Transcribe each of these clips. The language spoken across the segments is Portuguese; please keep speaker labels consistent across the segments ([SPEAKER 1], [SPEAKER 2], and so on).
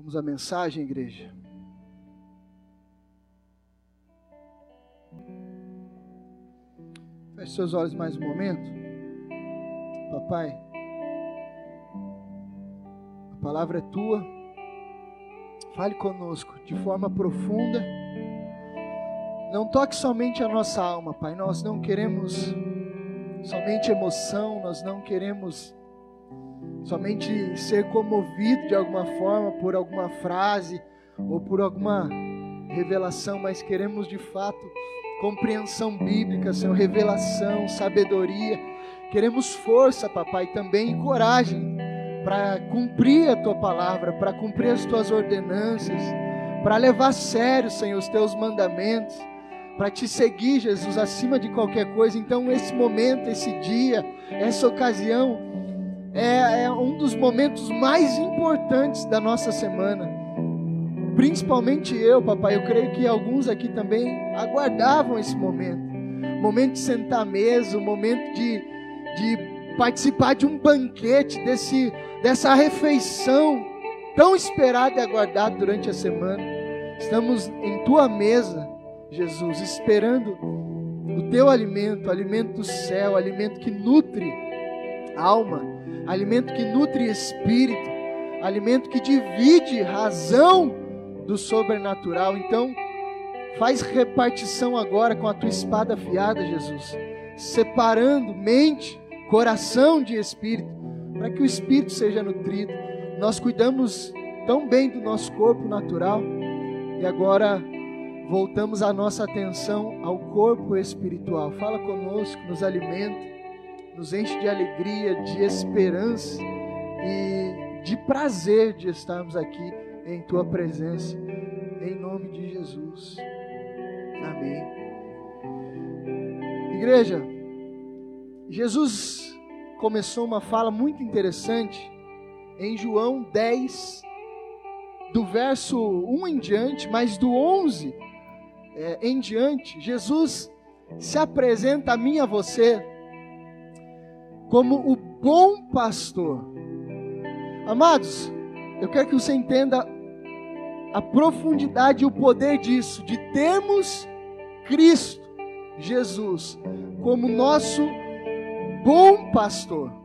[SPEAKER 1] Vamos à mensagem, igreja. Feche seus olhos mais um momento. Papai, a palavra é tua. Fale conosco de forma profunda. Não toque somente a nossa alma, Pai. Nós não queremos somente emoção, nós não queremos somente ser comovido de alguma forma por alguma frase ou por alguma revelação, mas queremos de fato compreensão bíblica, Senhor, revelação, sabedoria. Queremos força, papai, também e coragem para cumprir a tua palavra, para cumprir as tuas ordenanças, para levar a sério, Senhor, os teus mandamentos, para te seguir, Jesus, acima de qualquer coisa. Então, esse momento, esse dia, essa ocasião, é, é um dos momentos mais importantes da nossa semana. Principalmente eu, papai, eu creio que alguns aqui também aguardavam esse momento. Momento de sentar à mesa, o momento de, de participar de um banquete, desse, dessa refeição tão esperada e aguardada durante a semana. Estamos em tua mesa, Jesus, esperando o teu alimento, o alimento do céu, alimento que nutre alma, alimento que nutre espírito, alimento que divide razão do sobrenatural. Então, faz repartição agora com a tua espada afiada, Jesus, separando mente, coração de espírito, para que o espírito seja nutrido. Nós cuidamos tão bem do nosso corpo natural e agora voltamos a nossa atenção ao corpo espiritual. Fala conosco, nos alimenta, nos enche de alegria, de esperança e de prazer de estarmos aqui em tua presença, em nome de Jesus. Amém. Igreja, Jesus começou uma fala muito interessante em João 10, do verso 1 em diante, mas do 11 é, em diante, Jesus se apresenta a mim e a você como o bom pastor. Amados, eu quero que você entenda a profundidade e o poder disso, de termos Cristo, Jesus, como nosso bom pastor.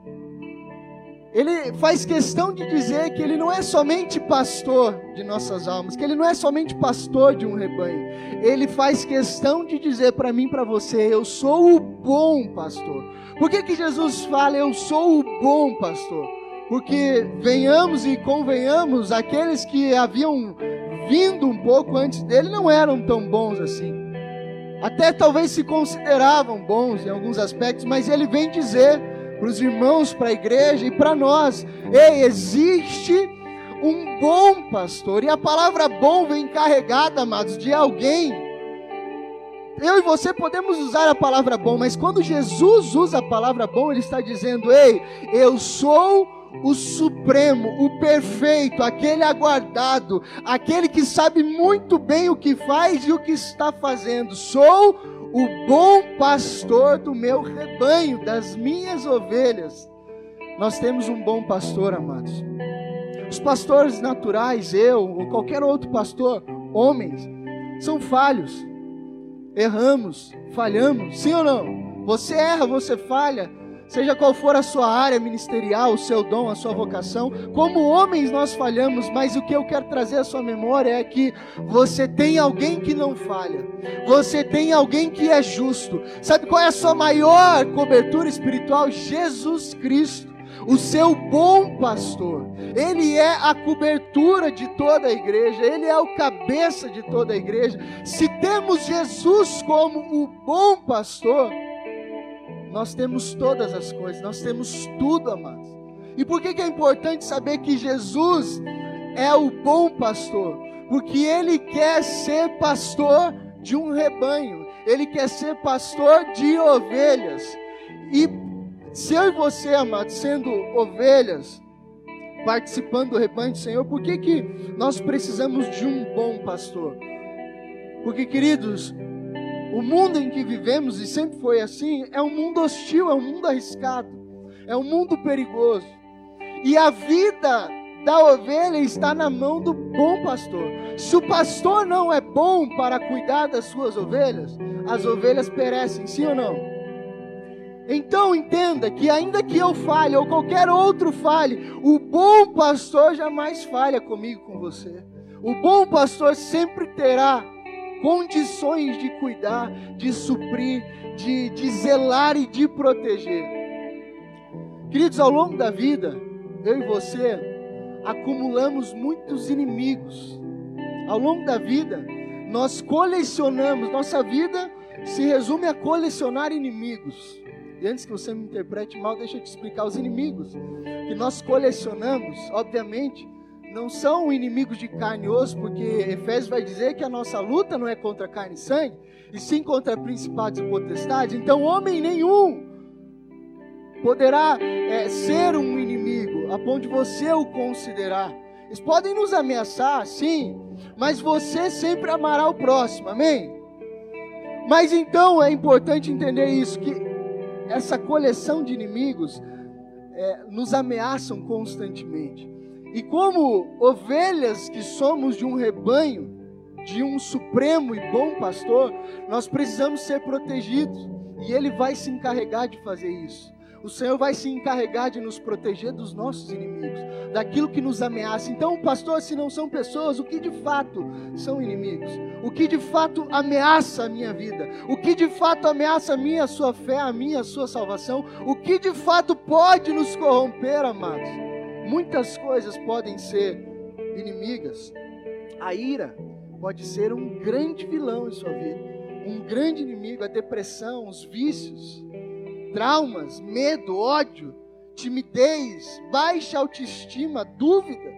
[SPEAKER 1] Ele faz questão de dizer que ele não é somente pastor de nossas almas, que ele não é somente pastor de um rebanho. Ele faz questão de dizer para mim, para você, eu sou o bom pastor. Por que que Jesus fala eu sou o bom pastor? Porque venhamos e convenhamos, aqueles que haviam vindo um pouco antes dele não eram tão bons assim. Até talvez se consideravam bons em alguns aspectos, mas ele vem dizer para os irmãos, para a igreja e para nós: ei, existe um bom pastor, e a palavra bom vem carregada, amados, de alguém. Eu e você podemos usar a palavra bom, mas quando Jesus usa a palavra bom, ele está dizendo: ei, eu sou o supremo, o perfeito, aquele aguardado, aquele que sabe muito bem o que faz e o que está fazendo. Sou o bom pastor do meu rebanho, das minhas ovelhas. Nós temos um bom pastor, amados. Os pastores naturais, eu ou qualquer outro pastor, homens, são falhos. Erramos, falhamos, sim ou não? Você erra, você falha seja qual for a sua área ministerial, o seu dom, a sua vocação, como homens nós falhamos, mas o que eu quero trazer à sua memória é que você tem alguém que não falha, você tem alguém que é justo. Sabe qual é a sua maior cobertura espiritual? Jesus Cristo o seu bom pastor. Ele é a cobertura de toda a igreja, ele é o cabeça de toda a igreja. Se temos Jesus como o bom pastor, nós temos todas as coisas, nós temos tudo, amados. E por que, que é importante saber que Jesus é o bom pastor? Porque ele quer ser pastor de um rebanho, ele quer ser pastor de ovelhas. E se eu e você, amados, sendo ovelhas, participando do rebanho do Senhor, por que, que nós precisamos de um bom pastor? Porque, queridos, o mundo em que vivemos, e sempre foi assim, é um mundo hostil, é um mundo arriscado, é um mundo perigoso. E a vida da ovelha está na mão do bom pastor. Se o pastor não é bom para cuidar das suas ovelhas, as ovelhas perecem, sim ou não? Então entenda que ainda que eu falhe ou qualquer outro falhe, o bom pastor jamais falha comigo, com você. O bom pastor sempre terá condições de cuidar, de suprir, de, de zelar e de proteger. Queridos, ao longo da vida, eu e você acumulamos muitos inimigos. Ao longo da vida, nós colecionamos, nossa vida se resume a colecionar inimigos. E antes que você me interprete mal, deixa eu te explicar os inimigos que nós colecionamos, obviamente, não são inimigos de carne e osso, porque Efésios vai dizer que a nossa luta não é contra carne e sangue, e sim contra principados e potestades. Então, homem nenhum poderá é, ser um inimigo, a ponto de você o considerar. Eles podem nos ameaçar, sim, mas você sempre amará o próximo, amém? Mas então é importante entender isso, que essa coleção de inimigos é, nos ameaçam constantemente. E como ovelhas que somos de um rebanho, de um supremo e bom pastor, nós precisamos ser protegidos. E Ele vai se encarregar de fazer isso. O Senhor vai se encarregar de nos proteger dos nossos inimigos, daquilo que nos ameaça. Então, pastor, se não são pessoas, o que de fato são inimigos? O que de fato ameaça a minha vida? O que de fato ameaça a minha, a sua fé, a minha, a sua salvação? O que de fato pode nos corromper, amados? Muitas coisas podem ser inimigas. A ira pode ser um grande vilão em sua vida, um grande inimigo. A depressão, os vícios, traumas, medo, ódio, timidez, baixa autoestima, dúvida.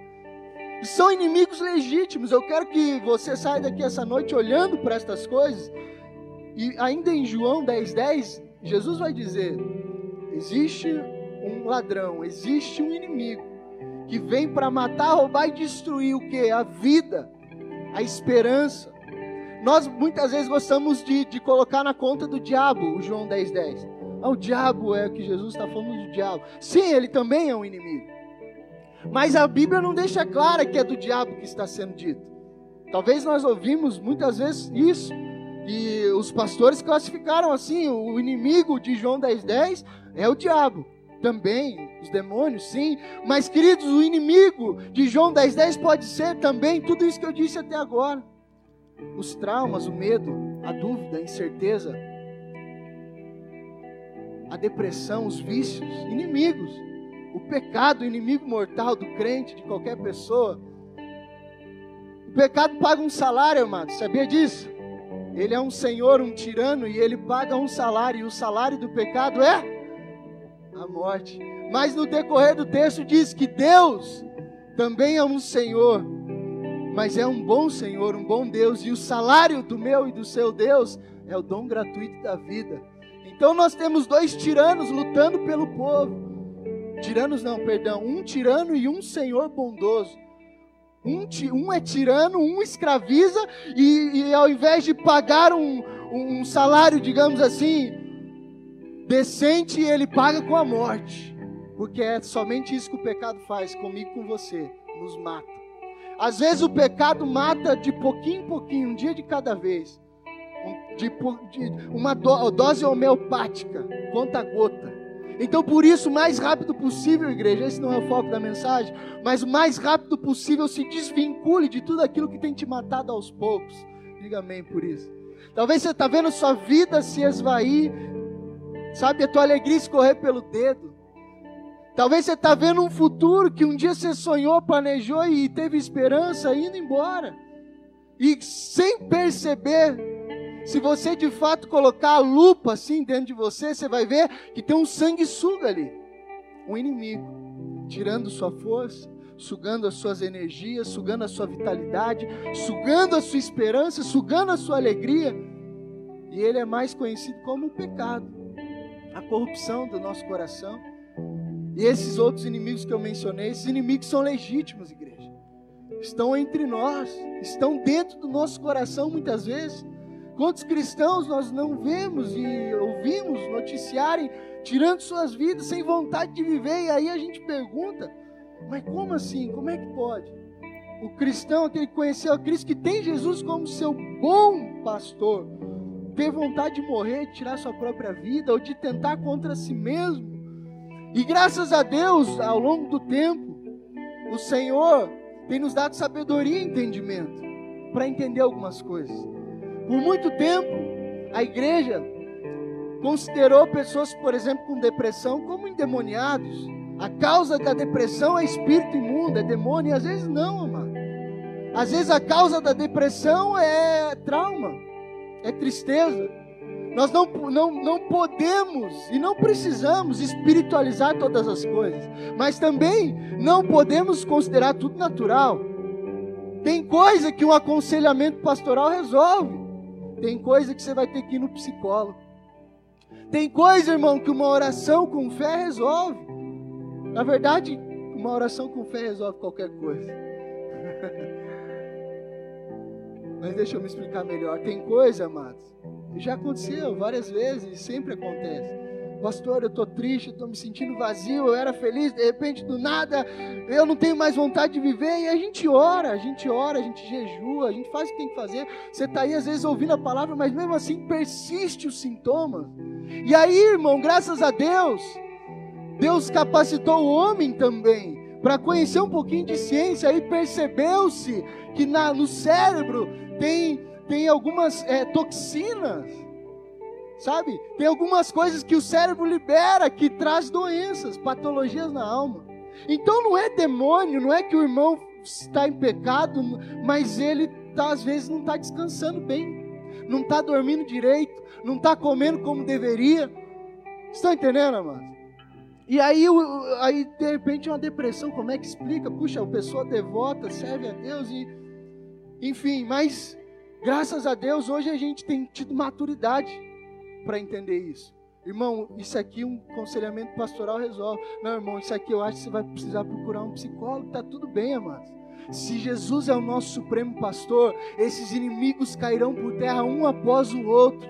[SPEAKER 1] São inimigos legítimos. Eu quero que você saia daqui essa noite olhando para estas coisas. E ainda em João 10,10, 10, Jesus vai dizer: existe um ladrão, existe um inimigo que vem para matar, roubar e destruir o que? A vida, a esperança. Nós muitas vezes gostamos de, de colocar na conta do diabo, o João 10,10. 10. Ah, o diabo é o que Jesus está falando do diabo. Sim, ele também é um inimigo. Mas a Bíblia não deixa clara que é do diabo que está sendo dito. Talvez nós ouvimos muitas vezes isso. E os pastores classificaram assim: o inimigo de João 10,10 10 é o diabo também, os demônios, sim. Mas, queridos, o inimigo de João 10,10 10 pode ser também tudo isso que eu disse até agora: os traumas, o medo, a dúvida, a incerteza, a depressão, os vícios, inimigos, o pecado, o inimigo mortal do crente, de qualquer pessoa. O pecado paga um salário, amado, sabia disso? Ele é um senhor, um tirano, e ele paga um salário, e o salário do pecado é a morte. Mas no decorrer do texto diz que Deus também é um Senhor, mas é um bom Senhor, um bom Deus, e o salário do meu e do seu Deus é o dom gratuito da vida. Então nós temos dois tiranos lutando pelo povo. Tiranos não, perdão, um tirano e um Senhor bondoso. Um, um é tirano, um escraviza, e, e ao invés de pagar um, um salário, digamos assim, decente ele paga com a morte. Porque é somente isso que o pecado faz comigo com você, nos mata. Às vezes o pecado mata de pouquinho em pouquinho, um dia de cada vez. De, de uma do, dose homeopática, conta gota. Então, por isso, o mais rápido possível, igreja, esse não é o foco da mensagem, mas o mais rápido possível se desvincule de tudo aquilo que tem te matado aos poucos. Diga amém por isso. Talvez você está vendo sua vida se esvair Sabe, a tua alegria escorrer pelo dedo. Talvez você está vendo um futuro que um dia você sonhou, planejou e teve esperança indo embora. E sem perceber, se você de fato colocar a lupa assim dentro de você, você vai ver que tem um sanguessuga ali. Um inimigo, tirando sua força, sugando as suas energias, sugando a sua vitalidade, sugando a sua esperança, sugando a sua alegria. E ele é mais conhecido como o pecado a corrupção do nosso coração. E esses outros inimigos que eu mencionei, esses inimigos são legítimos, igreja. Estão entre nós, estão dentro do nosso coração muitas vezes. Quantos cristãos nós não vemos e ouvimos noticiarem tirando suas vidas sem vontade de viver, e aí a gente pergunta: Mas como assim? Como é que pode? O cristão, aquele que conheceu a Cristo, que tem Jesus como seu bom pastor, ter vontade de morrer, de tirar sua própria vida, ou de tentar contra si mesmo. E graças a Deus, ao longo do tempo, o Senhor tem nos dado sabedoria e entendimento para entender algumas coisas. Por muito tempo, a igreja considerou pessoas, por exemplo, com depressão como endemoniados. A causa da depressão é espírito imundo, é demônio, e às vezes não, amado. Às vezes a causa da depressão é trauma, é tristeza. Nós não, não, não podemos e não precisamos espiritualizar todas as coisas, mas também não podemos considerar tudo natural. Tem coisa que um aconselhamento pastoral resolve, tem coisa que você vai ter que ir no psicólogo. Tem coisa, irmão, que uma oração com fé resolve. Na verdade, uma oração com fé resolve qualquer coisa. Mas deixa eu me explicar melhor. Tem coisa, amados, já aconteceu várias vezes, sempre acontece. Pastor, eu estou triste, estou me sentindo vazio, eu era feliz, de repente do nada eu não tenho mais vontade de viver. E a gente ora, a gente ora, a gente jejua, a gente faz o que tem que fazer. Você está aí às vezes ouvindo a palavra, mas mesmo assim persiste os sintomas. E aí, irmão, graças a Deus, Deus capacitou o homem também para conhecer um pouquinho de ciência. Aí percebeu-se que na, no cérebro tem, tem algumas é, toxinas, sabe? Tem algumas coisas que o cérebro libera que traz doenças, patologias na alma. Então não é demônio, não é que o irmão está em pecado, mas ele tá, às vezes não está descansando bem, não está dormindo direito, não está comendo como deveria. Estão entendendo, amado? E aí, aí, de repente, uma depressão, como é que explica? Puxa, a pessoa devota, serve a Deus e. Enfim, mas graças a Deus hoje a gente tem tido maturidade para entender isso. Irmão, isso aqui um conselhamento pastoral resolve. Não, irmão, isso aqui eu acho que você vai precisar procurar um psicólogo, tá tudo bem, amado. Se Jesus é o nosso supremo pastor, esses inimigos cairão por terra um após o outro.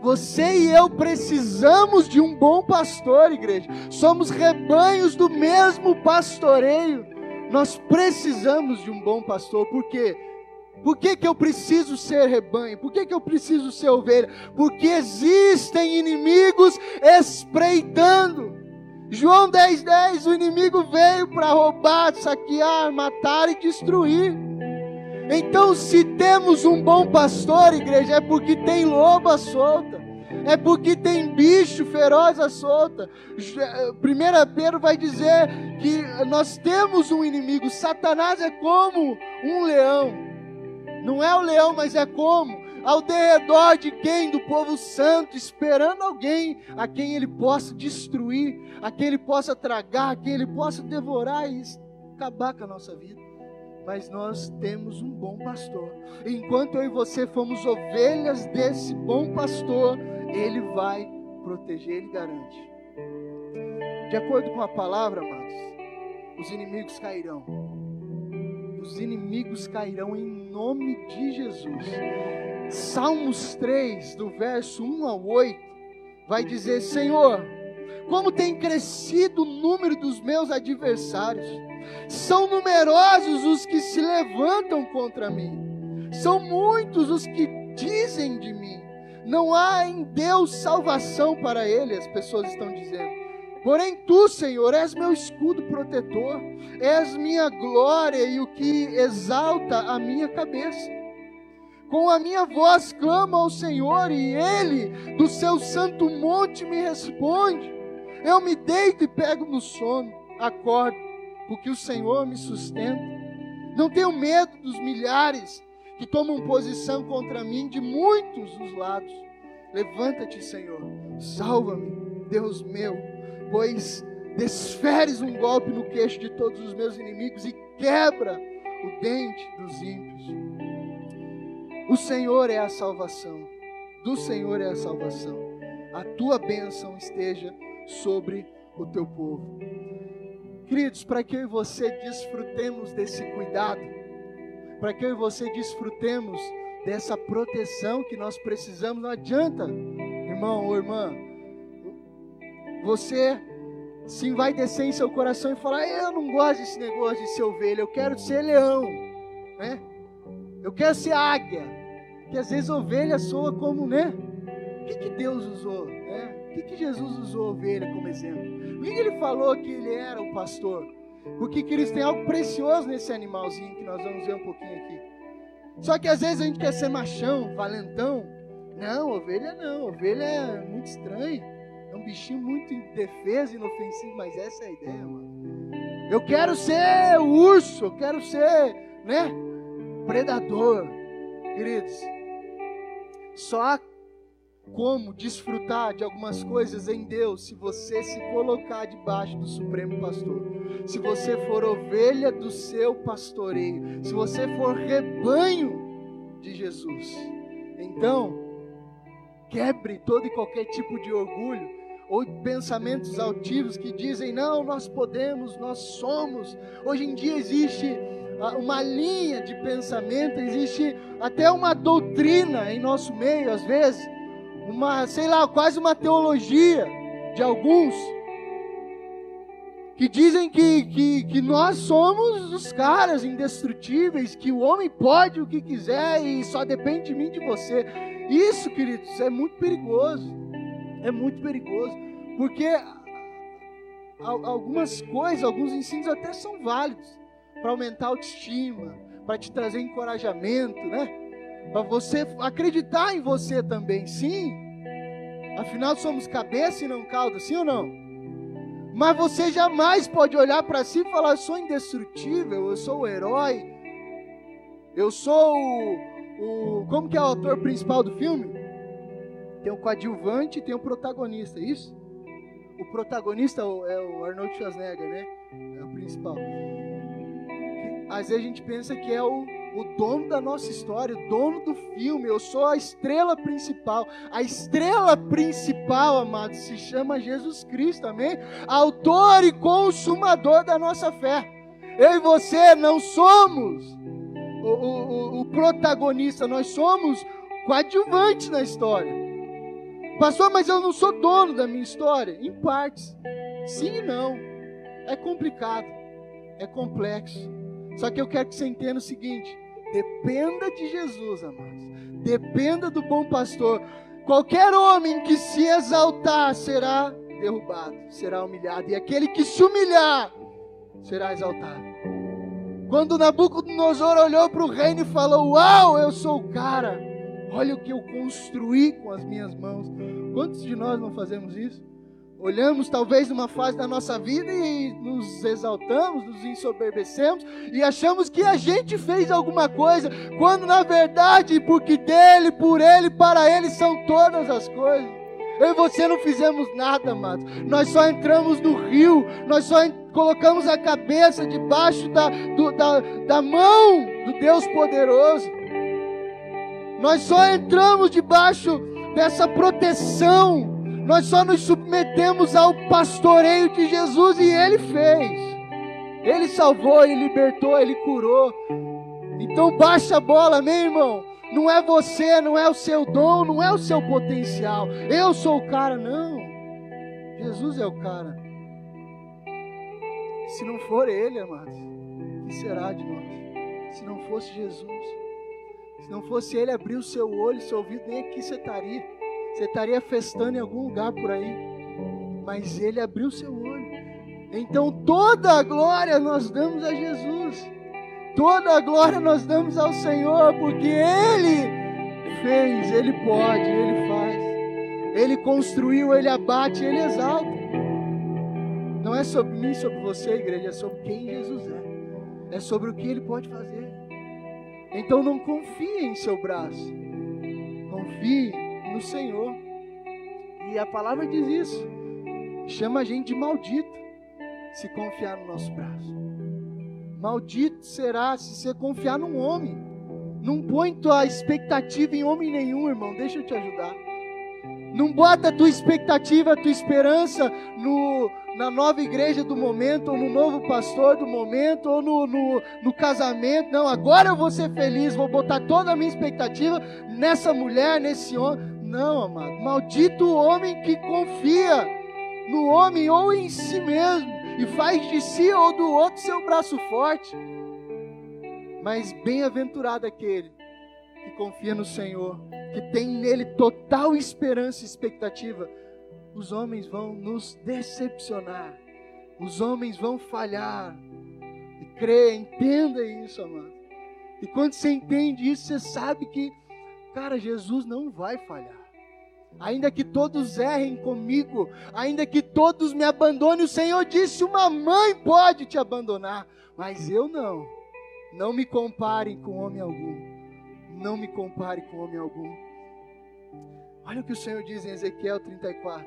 [SPEAKER 1] Você e eu precisamos de um bom pastor, igreja. Somos rebanhos do mesmo pastoreio. Nós precisamos de um bom pastor, por quê? Por que, que eu preciso ser rebanho? Por que, que eu preciso ser ovelha? Porque existem inimigos espreitando. João 10,10: 10, o inimigo veio para roubar, saquear, matar e destruir. Então, se temos um bom pastor, igreja, é porque tem loba solta, é porque tem bicho feroz à solta. 1 Pedro vai dizer que nós temos um inimigo, Satanás é como um leão, não é o leão, mas é como ao derredor de quem? Do povo santo, esperando alguém a quem ele possa destruir, a quem ele possa tragar, a quem ele possa devorar e acabar com a nossa vida mas nós temos um bom pastor. Enquanto eu e você fomos ovelhas desse bom pastor, ele vai proteger, ele garante. De acordo com a palavra, amados, os inimigos cairão. Os inimigos cairão em nome de Jesus. Salmos 3, do verso 1 ao 8, vai dizer: Senhor, como tem crescido o número dos meus adversários são numerosos os que se levantam contra mim. São muitos os que dizem de mim. Não há em Deus salvação para ele, as pessoas estão dizendo. Porém, tu, Senhor, és meu escudo protetor, és minha glória e o que exalta a minha cabeça. Com a minha voz clamo ao Senhor e ele, do seu santo monte, me responde. Eu me deito e pego no sono, acordo porque o Senhor me sustenta. Não tenho medo dos milhares que tomam posição contra mim de muitos os lados. Levanta-te, Senhor, salva-me, Deus meu, pois desferes um golpe no queixo de todos os meus inimigos e quebra o dente dos ímpios. O Senhor é a salvação, do Senhor é a salvação. A tua bênção esteja sobre o teu povo. Queridos, para que eu e você desfrutemos desse cuidado, para que eu e você desfrutemos dessa proteção que nós precisamos, não adianta, irmão ou irmã, você se vai descer em seu coração e falar: Eu não gosto desse negócio de ser ovelha, eu quero ser leão, né? Eu quero ser águia. Que às vezes ovelha soa como, né? O que, que Deus usou, né? O que, que Jesus usou a ovelha como exemplo? Por que, ele falou que ele era o pastor? Porque que eles têm algo precioso nesse animalzinho que nós vamos ver um pouquinho aqui. Só que às vezes a gente quer ser machão, valentão. Não, ovelha não, ovelha é muito estranha. É um bichinho muito indefeso, inofensivo, mas essa é a ideia, mano. Eu quero ser urso, eu quero ser, né? Predador. Queridos, só como desfrutar de algumas coisas em Deus se você se colocar debaixo do Supremo Pastor. Se você for ovelha do seu pastoreio, se você for rebanho de Jesus. Então, quebre todo e qualquer tipo de orgulho ou pensamentos altivos que dizem: não, nós podemos, nós somos. Hoje em dia existe ah, uma linha de pensamento, existe até uma doutrina em nosso meio, às vezes, uma, sei lá, quase uma teologia de alguns que dizem que, que, que nós somos os caras indestrutíveis, que o homem pode o que quiser e só depende de mim de você. Isso, queridos, é muito perigoso é muito perigoso, porque algumas coisas, alguns ensinos até são válidos para aumentar a autoestima, para te trazer encorajamento, né? Para você acreditar em você também, sim. Afinal, somos cabeça e não cauda, sim ou não? Mas você jamais pode olhar para si e falar: eu sou indestrutível, eu sou o herói, eu sou o, o. Como que é o autor principal do filme? Tem o coadjuvante e tem o protagonista, é isso? O protagonista é o Arnold Schwarzenegger, né? É o principal. Às vezes a gente pensa que é o, o dono da nossa história, o dono do filme. Eu sou a estrela principal. A estrela principal, amados, se chama Jesus Cristo, amém? Autor e consumador da nossa fé. Eu e você não somos o, o, o protagonista, nós somos coadjuvantes na história. Pastor, mas eu não sou dono da minha história. Em partes. Sim e não. É complicado. É complexo. Só que eu quero que você entenda o seguinte: dependa de Jesus, amados. Dependa do bom pastor. Qualquer homem que se exaltar será derrubado, será humilhado. E aquele que se humilhar será exaltado. Quando Nabucodonosor olhou para o reino e falou: Uau, eu sou o cara. Olha o que eu construí com as minhas mãos. Quantos de nós não fazemos isso? Olhamos talvez numa fase da nossa vida e nos exaltamos, nos ensoberbecemos e achamos que a gente fez alguma coisa, quando na verdade, porque dele, por ele, para ele são todas as coisas. Eu e você não fizemos nada, amados. Nós só entramos no rio, nós só colocamos a cabeça debaixo da, do, da, da mão do Deus poderoso. Nós só entramos debaixo dessa proteção. Nós só nos submetemos ao pastoreio de Jesus e Ele fez. Ele salvou, Ele libertou, Ele curou. Então baixa a bola, amém, irmão? Não é você, não é o seu dom, não é o seu potencial. Eu sou o cara, não. Jesus é o cara. Se não for Ele, amados, o que será de nós? Se não fosse Jesus. Se não fosse ele abrir o seu olho, seu ouvido, nem aqui você estaria. Você estaria festando em algum lugar por aí. Mas ele abriu o seu olho. Então toda a glória nós damos a Jesus. Toda a glória nós damos ao Senhor, porque Ele fez, Ele pode, Ele faz. Ele construiu, Ele abate, Ele exalta. Não é sobre mim, sobre você, igreja, é sobre quem Jesus é. É sobre o que Ele pode fazer. Então não confie em seu braço, confie no Senhor. E a palavra diz isso. Chama a gente de maldito se confiar no nosso braço. Maldito será se você confiar num homem. Não põe tua expectativa em homem nenhum, irmão. Deixa eu te ajudar. Não bota a tua expectativa, a tua esperança no, na nova igreja do momento, ou no novo pastor do momento, ou no, no, no, casamento. Não, agora eu vou ser feliz, vou botar toda a minha expectativa nessa mulher, nesse homem. Não, amado. Maldito o homem que confia no homem ou em si mesmo, e faz de si ou do outro seu braço forte. Mas bem-aventurado aquele que confia no Senhor, que tem nele total esperança e expectativa. Os homens vão nos decepcionar, os homens vão falhar. E creia, entenda isso, amado. E quando você entende isso, você sabe que, cara, Jesus não vai falhar. Ainda que todos errem comigo, ainda que todos me abandonem, o Senhor disse: uma mãe pode te abandonar, mas eu não. Não me comparem com homem algum. Não me compare com homem algum. Olha o que o Senhor diz em Ezequiel 34,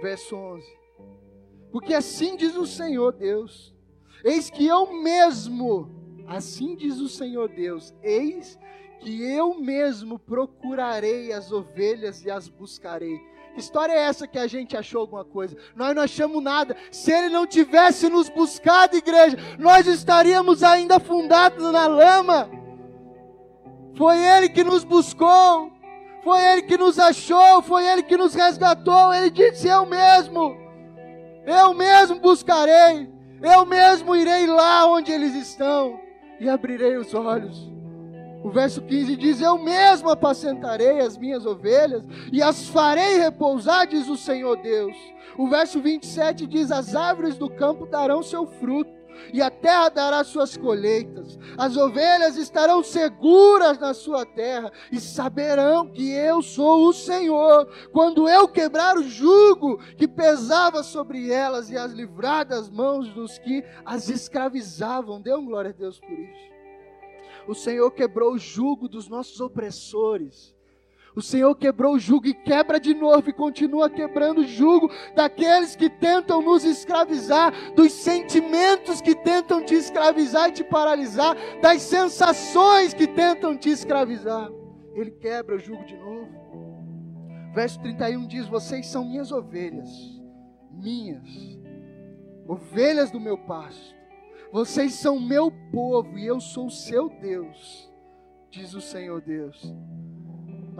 [SPEAKER 1] verso 11. Porque assim diz o Senhor Deus: Eis que eu mesmo, assim diz o Senhor Deus, eis que eu mesmo procurarei as ovelhas e as buscarei. Que história é essa que a gente achou alguma coisa? Nós não achamos nada. Se ele não tivesse nos buscado, igreja, nós estaríamos ainda afundados na lama. Foi ele que nos buscou, foi ele que nos achou, foi ele que nos resgatou. Ele disse: Eu mesmo, eu mesmo buscarei, eu mesmo irei lá onde eles estão e abrirei os olhos. O verso 15 diz: Eu mesmo apacentarei as minhas ovelhas e as farei repousar, diz o Senhor Deus. O verso 27 diz: As árvores do campo darão seu fruto e a terra dará suas colheitas. As ovelhas estarão seguras na sua terra e saberão que eu sou o Senhor, quando eu quebrar o jugo que pesava sobre elas e as livrar das mãos dos que as escravizavam. Dê um glória a Deus por isso. O Senhor quebrou o jugo dos nossos opressores. O Senhor quebrou o jugo e quebra de novo e continua quebrando o jugo daqueles que tentam nos escravizar, dos sentimentos que tentam te escravizar e te paralisar, das sensações que tentam te escravizar. Ele quebra o jugo de novo. Verso 31 diz: Vocês são minhas ovelhas, minhas, ovelhas do meu pasto. Vocês são meu povo e eu sou seu Deus, diz o Senhor Deus.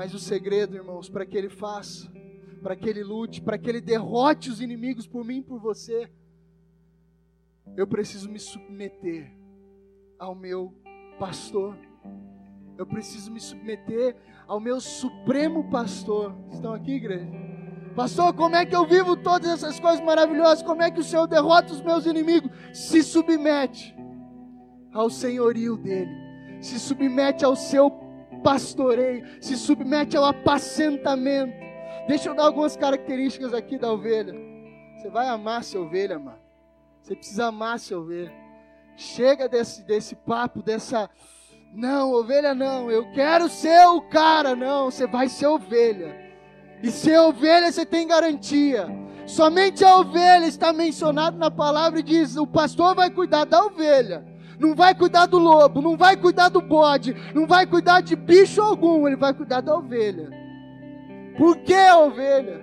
[SPEAKER 1] Mas o segredo, irmãos, para que Ele faça, para que Ele lute, para que Ele derrote os inimigos por mim e por você, eu preciso me submeter ao meu pastor. Eu preciso me submeter ao meu supremo pastor. Estão aqui, igreja? Pastor, como é que eu vivo todas essas coisas maravilhosas? Como é que o Senhor derrota os meus inimigos? Se submete ao senhorio dele, se submete ao seu pastoreio, se submete ao apacentamento. Deixa eu dar algumas características aqui da ovelha. Você vai amar sua ovelha, mano. Você precisa amar sua ovelha. Chega desse, desse papo, dessa. Não, ovelha não, eu quero ser o cara. Não, você vai ser ovelha. E ser ovelha você tem garantia. Somente a ovelha está mencionado na palavra e diz: o pastor vai cuidar da ovelha. Não vai cuidar do lobo, não vai cuidar do bode, não vai cuidar de bicho algum, ele vai cuidar da ovelha. Por que a ovelha?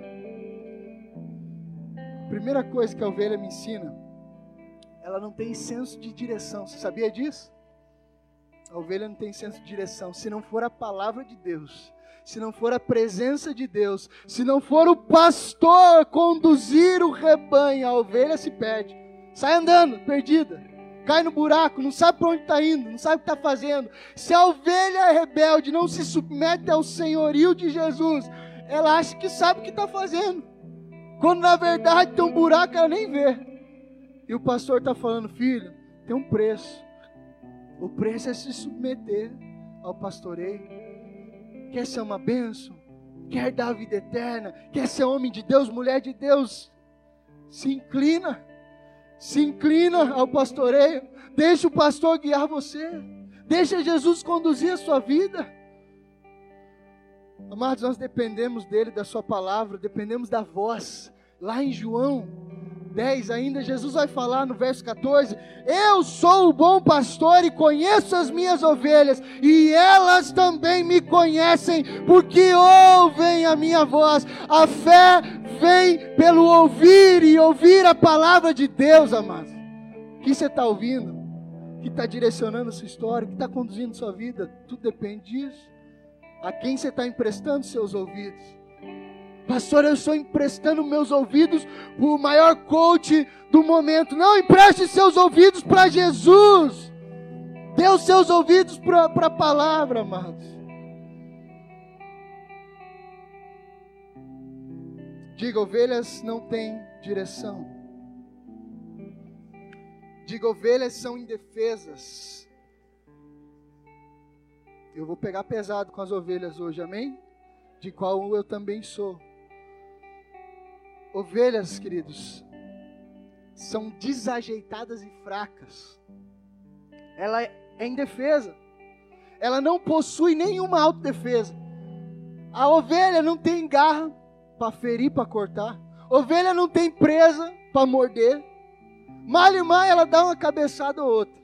[SPEAKER 1] Primeira coisa que a ovelha me ensina, ela não tem senso de direção. Você sabia disso? A ovelha não tem senso de direção. Se não for a palavra de Deus, se não for a presença de Deus, se não for o pastor conduzir o rebanho, a ovelha se perde, sai andando, perdida, cai no buraco, não sabe para onde está indo, não sabe o que está fazendo. Se a ovelha é rebelde, não se submete ao senhorio de Jesus, ela acha que sabe o que está fazendo, quando na verdade tem um buraco, ela nem vê. E o pastor está falando, filho, tem um preço. O preço é se submeter ao pastoreio quer ser uma bênção, quer dar a vida eterna, quer ser homem de Deus, mulher de Deus, se inclina, se inclina ao pastoreio, deixa o pastor guiar você, deixa Jesus conduzir a sua vida. Amados, nós dependemos dele, da sua palavra, dependemos da voz. Lá em João 10 ainda, Jesus vai falar no verso 14: Eu sou o bom pastor e conheço as minhas ovelhas, e elas também me conhecem, porque ouvem a minha voz. A fé vem pelo ouvir e ouvir a palavra de Deus, amados. O que você está ouvindo? Que está direcionando a sua história? Que está conduzindo a sua vida? Tudo depende disso. A quem você está emprestando seus ouvidos? Pastor, eu estou emprestando meus ouvidos para o maior coach do momento. Não, empreste seus ouvidos para Jesus. Dê os seus ouvidos para a palavra, amados. Diga, ovelhas não têm direção. Diga, ovelhas são indefesas. Eu vou pegar pesado com as ovelhas hoje, amém? De qual eu também sou. Ovelhas, queridos, são desajeitadas e fracas. Ela é indefesa. Ela não possui nenhuma autodefesa. A ovelha não tem garra para ferir, para cortar. Ovelha não tem presa para morder. Malimar, ela dá uma cabeçada ou outra.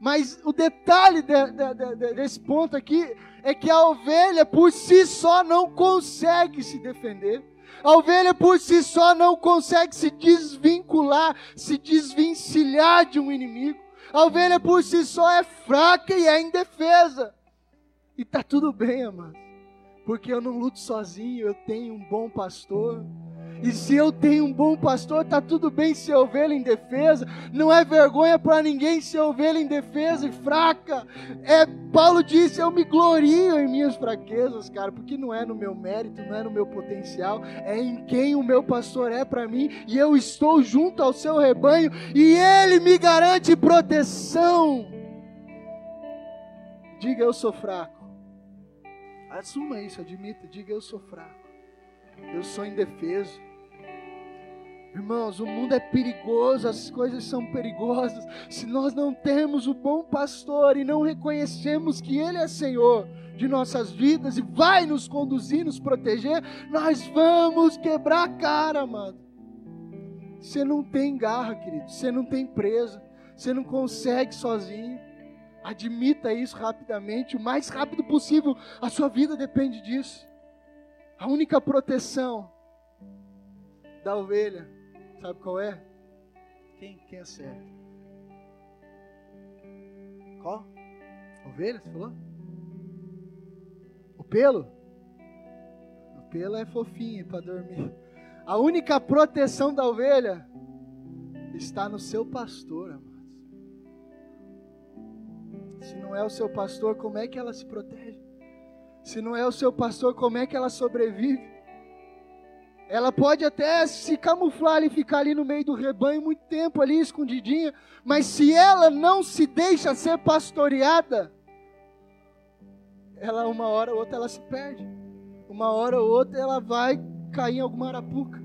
[SPEAKER 1] Mas o detalhe de, de, de, desse ponto aqui é que a ovelha por si só não consegue se defender. A ovelha por si só não consegue se desvincular, se desvencilhar de um inimigo. A ovelha por si só é fraca e é indefesa. E tá tudo bem, amado. Porque eu não luto sozinho, eu tenho um bom pastor. E se eu tenho um bom pastor, tá tudo bem ser ovelha em defesa. Não é vergonha para ninguém ser ovelha em defesa e fraca. É Paulo disse, eu me glorio em minhas fraquezas, cara, porque não é no meu mérito, não é no meu potencial, é em quem o meu pastor é para mim e eu estou junto ao seu rebanho e ele me garante proteção. Diga eu sou fraco. Assuma isso, admita, diga eu sou fraco. Eu sou indefeso. Irmãos, o mundo é perigoso, as coisas são perigosas. Se nós não temos o bom pastor e não reconhecemos que Ele é Senhor de nossas vidas e vai nos conduzir, nos proteger, nós vamos quebrar a cara, amado. Você não tem garra, querido, você não tem presa, você não consegue sozinho. Admita isso rapidamente, o mais rápido possível. A sua vida depende disso. A única proteção da ovelha Sabe qual é? Quem, quem acerta? Qual? Ovelha, você falou? O pelo? O pelo é fofinho para dormir. A única proteção da ovelha está no seu pastor, amados. Se não é o seu pastor, como é que ela se protege? Se não é o seu pastor, como é que ela sobrevive? Ela pode até se camuflar e ficar ali no meio do rebanho muito tempo ali escondidinha, mas se ela não se deixa ser pastoreada, ela uma hora ou outra ela se perde. Uma hora ou outra ela vai cair em alguma arapuca.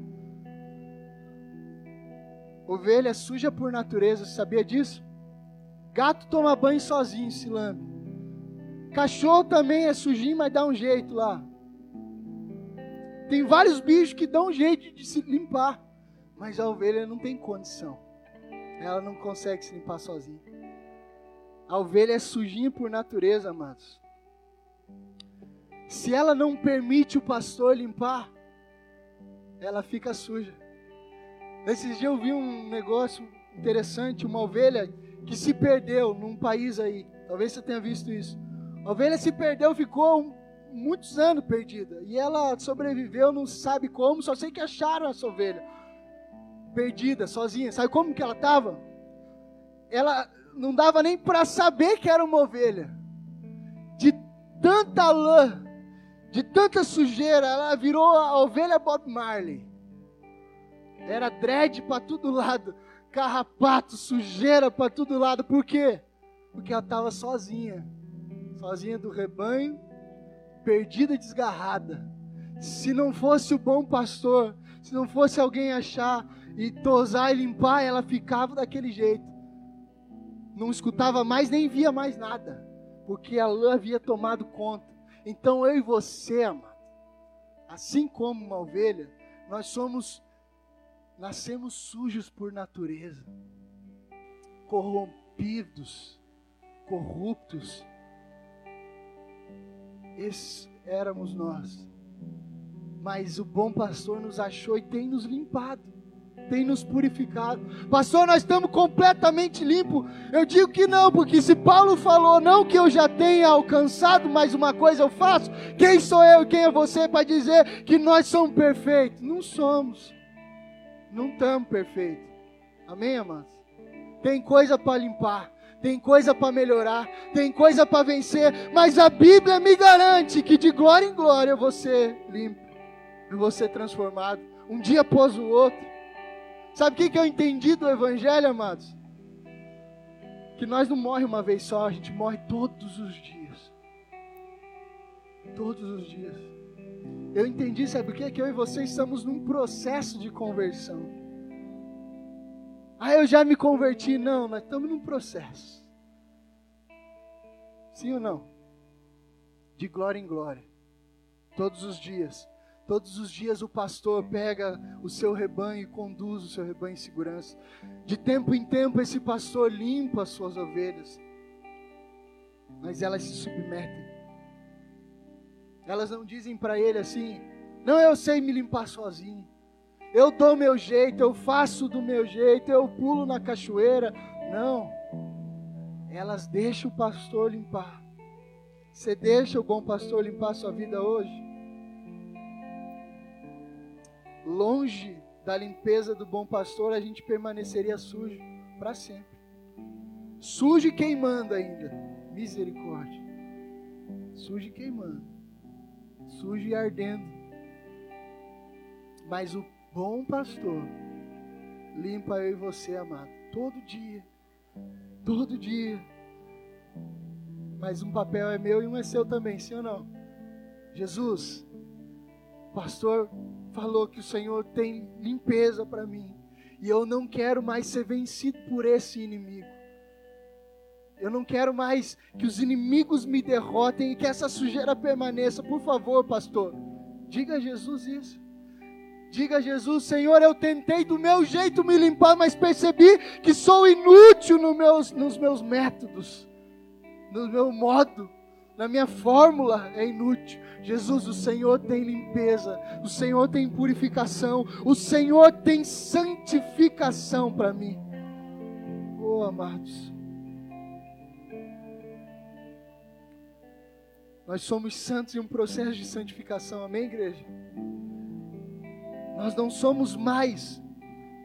[SPEAKER 1] Ovelha suja por natureza, sabia disso? Gato toma banho sozinho, se lambe. Cachorro também é sujinho, mas dá um jeito lá. Tem vários bichos que dão um jeito de se limpar, mas a ovelha não tem condição. Ela não consegue se limpar sozinha. A ovelha é sujinha por natureza, amados. Se ela não permite o pastor limpar, ela fica suja. Nesses dias eu vi um negócio interessante, uma ovelha que se perdeu num país aí. Talvez você tenha visto isso. A ovelha se perdeu, ficou muitos anos perdida. E ela sobreviveu, não sabe como, só sei que acharam essa ovelha. Perdida, sozinha. Sabe como que ela estava? Ela não dava nem para saber que era uma ovelha. De tanta lã, de tanta sujeira, ela virou a ovelha Bob Marley. Era dread para todo lado, carrapato, sujeira para todo lado. Por quê? Porque ela estava sozinha, sozinha do rebanho, perdida desgarrada. Se não fosse o bom pastor, se não fosse alguém achar e tosar e limpar, ela ficava daquele jeito. Não escutava mais, nem via mais nada, porque a lã havia tomado conta. Então eu e você, amado, assim como uma ovelha, nós somos, nascemos sujos por natureza, corrompidos, corruptos esses éramos nós. Mas o bom pastor nos achou e tem nos limpado. tem nos purificado. Pastor, nós estamos completamente limpos. Eu digo que não, porque se Paulo falou, não que eu já tenha alcançado, mas uma coisa eu faço, quem sou eu e quem é você para dizer que nós somos perfeitos? Não somos. Não estamos perfeitos. Amém, amados? Tem coisa para limpar tem coisa para melhorar, tem coisa para vencer, mas a Bíblia me garante que de glória em glória eu vou ser limpo, eu vou ser transformado, um dia após o outro. Sabe o que, que eu entendi do Evangelho, amados? Que nós não morremos uma vez só, a gente morre todos os dias. Todos os dias. Eu entendi, sabe o que? Que eu e você estamos num processo de conversão. Ah, eu já me converti. Não, nós estamos num processo. Sim ou não? De glória em glória. Todos os dias. Todos os dias o pastor pega o seu rebanho e conduz o seu rebanho em segurança. De tempo em tempo esse pastor limpa as suas ovelhas. Mas elas se submetem. Elas não dizem para ele assim: Não, eu sei me limpar sozinho eu dou meu jeito, eu faço do meu jeito, eu pulo na cachoeira. Não. Elas deixam o pastor limpar. Você deixa o bom pastor limpar a sua vida hoje? Longe da limpeza do bom pastor, a gente permaneceria sujo para sempre. Sujo e queimando ainda. Misericórdia. Sujo e queimando. Sujo e ardendo. Mas o bom pastor limpa eu e você, amado, todo dia, todo dia. Mas um papel é meu e um é seu também, sim ou não? Jesus, pastor falou que o Senhor tem limpeza para mim e eu não quero mais ser vencido por esse inimigo. Eu não quero mais que os inimigos me derrotem e que essa sujeira permaneça. Por favor, pastor, diga a Jesus isso. Diga a Jesus, Senhor, eu tentei do meu jeito me limpar, mas percebi que sou inútil no meus, nos meus métodos, no meu modo, na minha fórmula é inútil. Jesus, o Senhor tem limpeza, o Senhor tem purificação, o Senhor tem santificação para mim. Oh, amados. Nós somos santos em um processo de santificação, amém, igreja? Nós não somos mais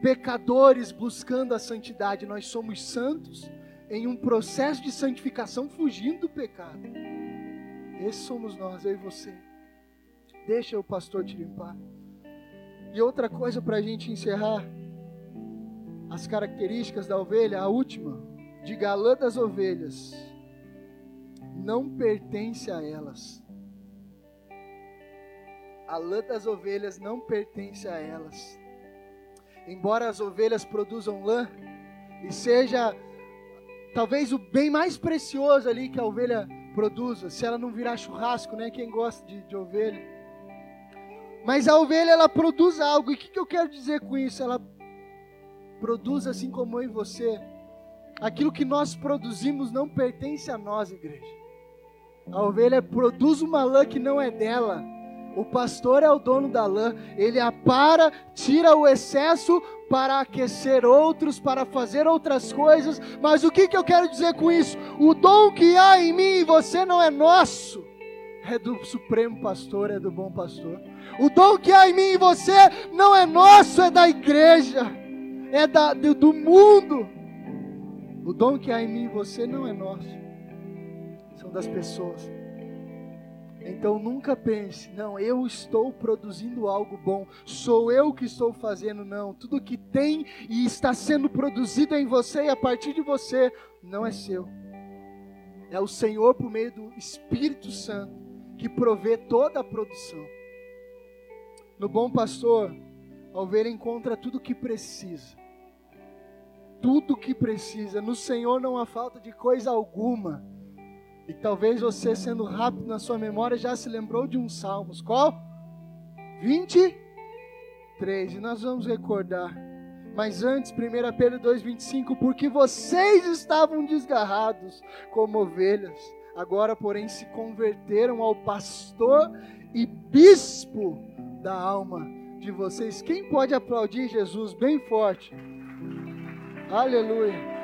[SPEAKER 1] pecadores buscando a santidade, nós somos santos em um processo de santificação fugindo do pecado. Esse somos nós, eu e você. Deixa o pastor te limpar. E outra coisa para a gente encerrar: as características da ovelha, a última, de galã das ovelhas, não pertence a elas a lã das ovelhas não pertence a elas. Embora as ovelhas produzam lã e seja talvez o bem mais precioso ali que a ovelha produza, se ela não virar churrasco, né? Quem gosta de, de ovelha. Mas a ovelha ela produz algo, e o que, que eu quero dizer com isso? Ela produz assim como eu e você. Aquilo que nós produzimos não pertence a nós, igreja. A ovelha produz uma lã que não é dela o pastor é o dono da lã, ele apara, tira o excesso para aquecer outros, para fazer outras coisas. Mas o que, que eu quero dizer com isso? O dom que há em mim e você não é nosso, é do Supremo Pastor, é do bom pastor. O dom que há em mim e você não é nosso, é da igreja, é da, do, do mundo. O dom que há em mim e você não é nosso, são das pessoas. Então nunca pense, não, eu estou produzindo algo bom, sou eu que estou fazendo, não. Tudo que tem e está sendo produzido em você e a partir de você não é seu. É o Senhor, por meio do Espírito Santo, que provê toda a produção. No bom pastor, a ovelha encontra tudo o que precisa. Tudo o que precisa. No Senhor não há falta de coisa alguma. E talvez você, sendo rápido na sua memória, já se lembrou de um Salmos. Qual? 23. E nós vamos recordar. Mas antes, 1 Pedro 2,25, porque vocês estavam desgarrados como ovelhas, agora, porém, se converteram ao pastor e bispo da alma. de vocês. Quem pode aplaudir Jesus bem forte? Aleluia.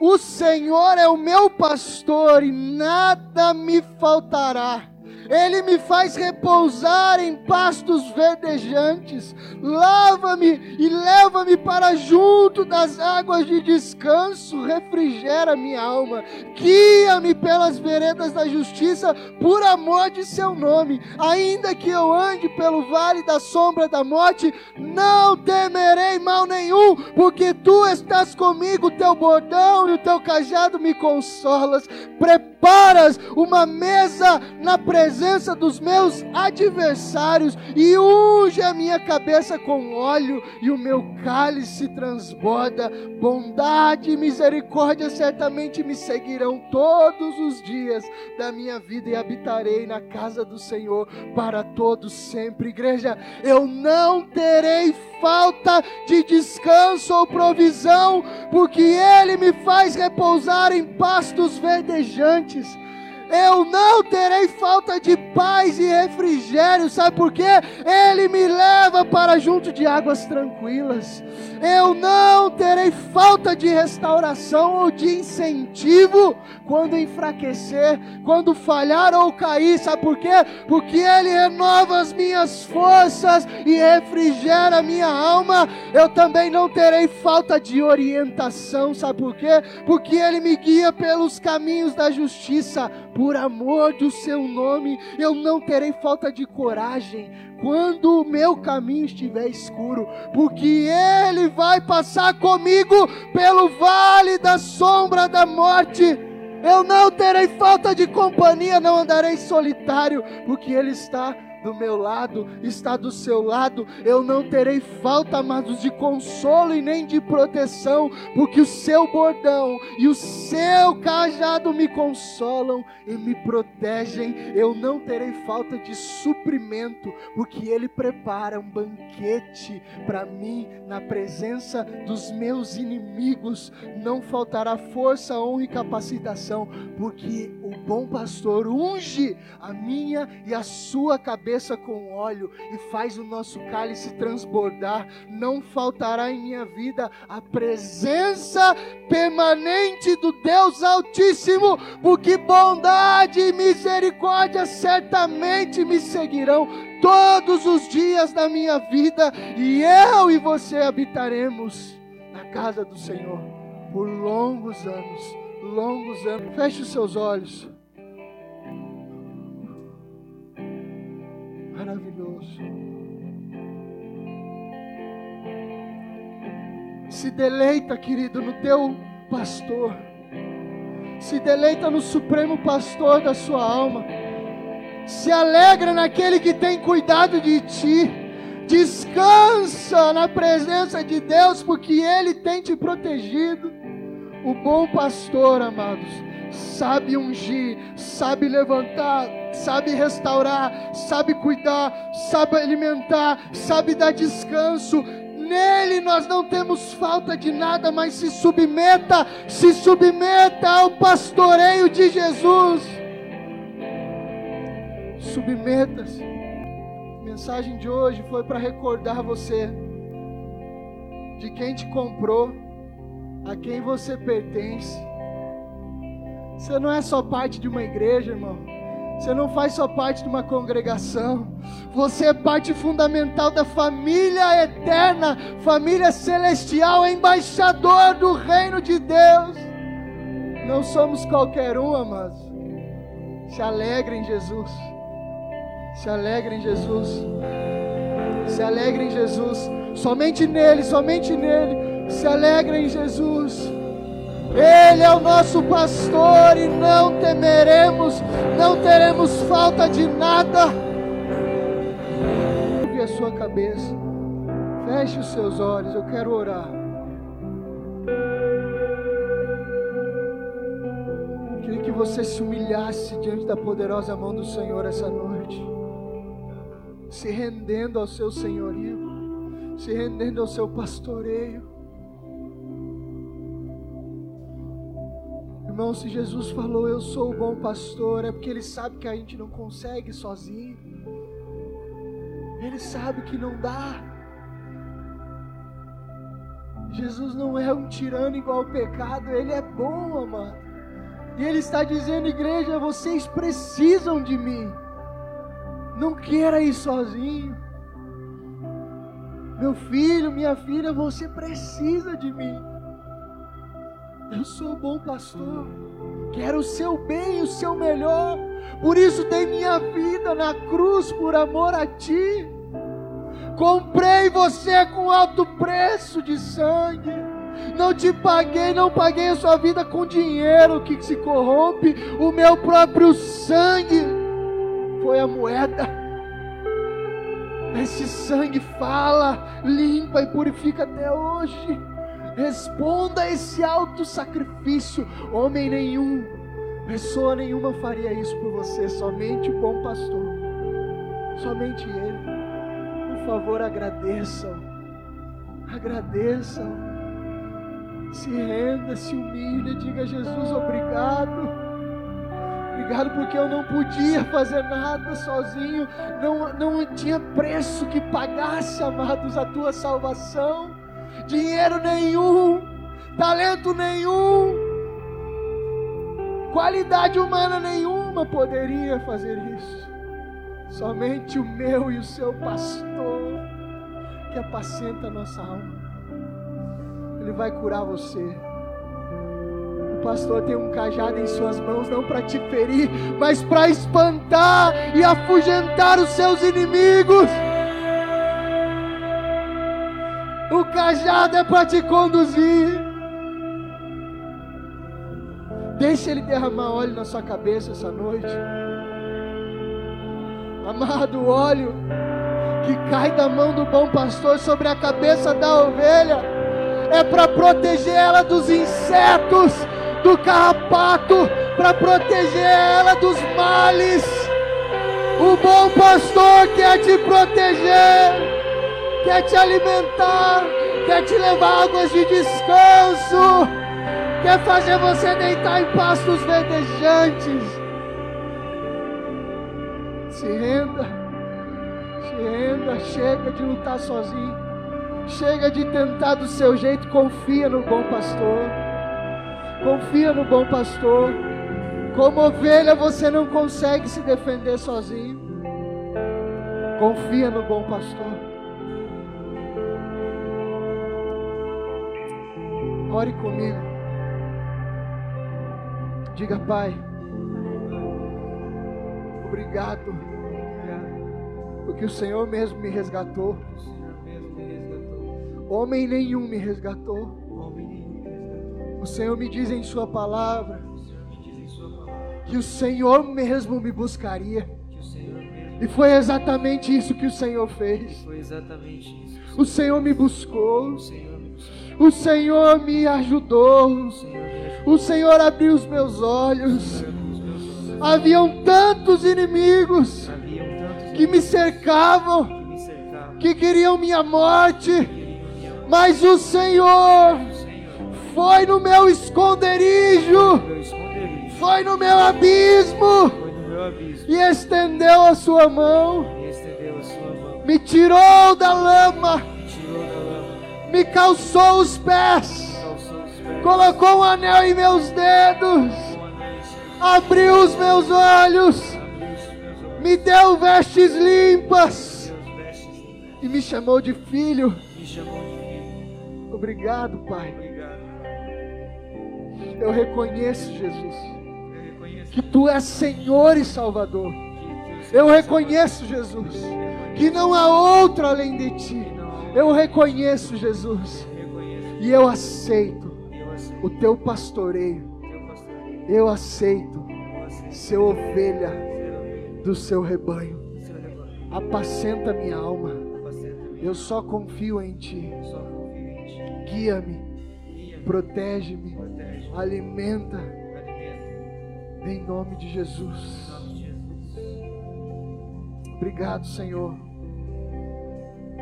[SPEAKER 1] O Senhor é o meu pastor e nada me faltará. Ele me faz repousar em pastos verdejantes, lava-me e leva-me para junto das águas de descanso, refrigera minha alma, guia-me pelas veredas da justiça, por amor de seu nome, ainda que eu ande pelo vale da sombra da morte, não temerei mal nenhum, porque tu estás comigo, teu bordão e o teu cajado me consolas, preparas uma mesa na presença dos meus adversários e unge a minha cabeça com óleo e o meu cálice transborda. Bondade e misericórdia certamente me seguirão todos os dias da minha vida e habitarei na casa do Senhor para todos sempre. Igreja, eu não terei falta de descanso ou provisão, porque Ele me faz repousar em pastos verdejantes antes eu não terei falta de paz e refrigério, sabe por quê? Ele me leva para junto de águas tranquilas. Eu não terei falta de restauração ou de incentivo quando enfraquecer, quando falhar ou cair, sabe por quê? Porque Ele renova as minhas forças e refrigera a minha alma. Eu também não terei falta de orientação, sabe por quê? Porque Ele me guia pelos caminhos da justiça por amor do seu nome, eu não terei falta de coragem quando o meu caminho estiver escuro, porque Ele vai passar comigo pelo vale da sombra da morte. Eu não terei falta de companhia, não andarei solitário, porque Ele está do meu lado, está do seu lado, eu não terei falta, amados, de consolo e nem de proteção, porque o seu bordão e o seu cajado me consolam e me protegem. Eu não terei falta de suprimento, porque Ele prepara um banquete para mim na presença dos meus inimigos. Não faltará força, honra e capacitação, porque o bom pastor unge a minha e a sua cabeça cabeça com óleo e faz o nosso cálice transbordar. Não faltará em minha vida a presença permanente do Deus Altíssimo, porque bondade e misericórdia certamente me seguirão todos os dias da minha vida, e eu e você habitaremos na casa do Senhor por longos anos. Longos anos. Feche os seus olhos. Maravilhoso. Se deleita, querido, no teu pastor. Se deleita no supremo pastor da sua alma. Se alegra naquele que tem cuidado de ti. Descansa na presença de Deus, porque Ele tem te protegido. O bom pastor, amados, sabe ungir, sabe levantar, sabe restaurar, sabe cuidar, sabe alimentar, sabe dar descanso. Nele nós não temos falta de nada, mas se submeta, se submeta ao pastoreio de Jesus. Submeta-se. A mensagem de hoje foi para recordar você de quem te comprou, a quem você pertence você não é só parte de uma igreja, irmão. Você não faz só parte de uma congregação. Você é parte fundamental da família eterna, família celestial, embaixador do reino de Deus. Não somos qualquer um, amados. Se alegre em Jesus. Se alegre em Jesus. Se alegre em Jesus. Somente nele, somente nele. Se alegre em Jesus. Ele é o nosso pastor e não temeremos, não teremos falta de nada. Curve a sua cabeça, feche os seus olhos, eu quero orar. Queria que você se humilhasse diante da poderosa mão do Senhor essa noite, se rendendo ao seu senhorio, se rendendo ao seu pastoreio. Irmão, se Jesus falou eu sou o bom pastor, é porque Ele sabe que a gente não consegue sozinho. Ele sabe que não dá. Jesus não é um tirano igual ao pecado, Ele é bom, amado. E Ele está dizendo, igreja, vocês precisam de mim. Não queira ir sozinho. Meu filho, minha filha, você precisa de mim. Eu sou bom pastor. Quero o seu bem, o seu melhor. Por isso dei minha vida na cruz por amor a ti. Comprei você com alto preço de sangue. Não te paguei, não paguei a sua vida com dinheiro que se corrompe. O meu próprio sangue foi a moeda. Esse sangue fala, limpa e purifica até hoje. Responda a esse alto sacrifício. Homem nenhum, pessoa nenhuma faria isso por você, somente o bom pastor. Somente ele por favor, agradeçam. Agradeçam. Se renda, se humilhe, diga a Jesus obrigado. Obrigado porque eu não podia fazer nada sozinho, não, não tinha preço que pagasse, amados, a tua salvação, dinheiro nenhum, talento nenhum, qualidade humana nenhuma poderia fazer isso. Somente o meu e o seu pastor, que apacenta a nossa alma, ele vai curar você. O pastor tem um cajado em suas mãos, não para te ferir, mas para espantar e afugentar os seus inimigos. Cajado é para te conduzir. Deixa ele derramar óleo na sua cabeça essa noite. Amado, óleo que cai da mão do bom pastor sobre a cabeça da ovelha é para proteger ela dos insetos, do carrapato, para proteger ela dos males. O bom pastor quer te proteger, quer te alimentar, quer te levar águas de descanso, quer fazer você deitar em pastos verdejantes? Se renda, se renda, chega de lutar sozinho, chega de tentar do seu jeito, confia no bom pastor, confia no bom pastor. Como ovelha você não consegue se defender sozinho, confia no bom pastor. Ore comigo. Diga, Pai, obrigado porque o Senhor mesmo me resgatou. Homem nenhum me resgatou. O Senhor me diz em Sua palavra que o Senhor mesmo me buscaria. E foi exatamente isso que o Senhor fez. O Senhor me buscou. O Senhor me ajudou. O Senhor abriu os meus olhos. Haviam tantos inimigos que me cercavam, que queriam minha morte, mas o Senhor foi no meu esconderijo, foi no meu abismo e estendeu a sua mão, me tirou da lama, me calçou os pés, colocou um anel em meus dedos, abriu os meus olhos me deu vestes limpas e me chamou de filho. Obrigado, Pai. Eu reconheço, Jesus, que Tu és Senhor e Salvador. Eu reconheço, Jesus, que não há outro além de Ti. Eu reconheço, Jesus, e eu aceito o Teu pastoreio. Eu aceito ser ovelha do seu rebanho. Apacenta minha alma. Eu só confio em ti. Guia-me, protege-me, alimenta. Em nome de Jesus. Obrigado, Senhor,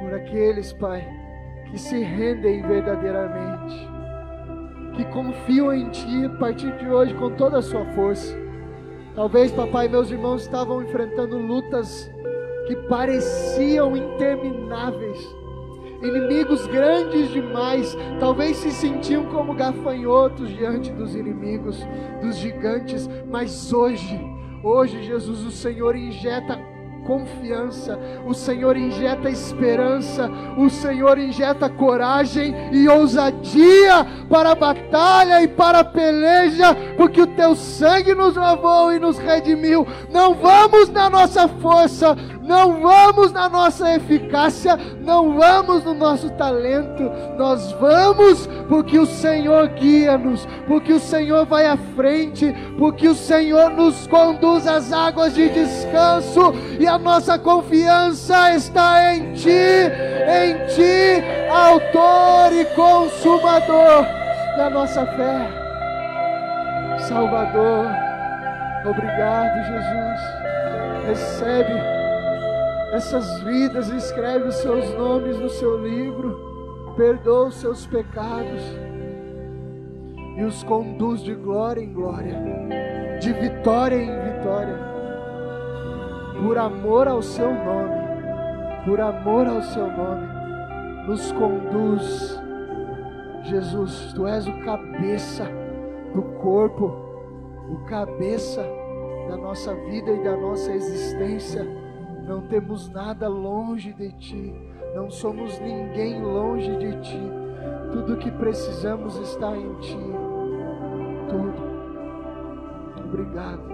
[SPEAKER 1] por aqueles, Pai, que se rendem verdadeiramente. que confiam em Ti a partir de hoje com toda a sua força. Talvez, papai, meus irmãos estavam enfrentando lutas que pareciam intermináveis, inimigos grandes demais, talvez se sentiam como gafanhotos diante dos inimigos, dos gigantes, mas hoje, hoje, Jesus, o Senhor injeta confiança, o Senhor injeta esperança, o Senhor injeta coragem e ousadia para a batalha e para a peleja, porque o teu sangue nos lavou e nos redimiu. Não vamos na nossa força, não vamos na nossa eficácia, não vamos no nosso talento, nós vamos porque o Senhor guia-nos, porque o Senhor vai à frente, porque o Senhor nos conduz às águas de descanso e a nossa confiança está em Ti, em Ti, Autor e Consumador da nossa fé. Salvador, obrigado, Jesus. Recebe essas vidas, escreve os seus nomes no seu livro, perdoa os seus pecados e os conduz de glória em glória, de vitória em vitória, por amor ao seu nome, por amor ao seu nome, nos conduz, Jesus, tu és o cabeça do corpo, o cabeça da nossa vida e da nossa existência não temos nada longe de Ti, não somos ninguém longe de Ti. Tudo que precisamos está em Ti. Tudo. Obrigado.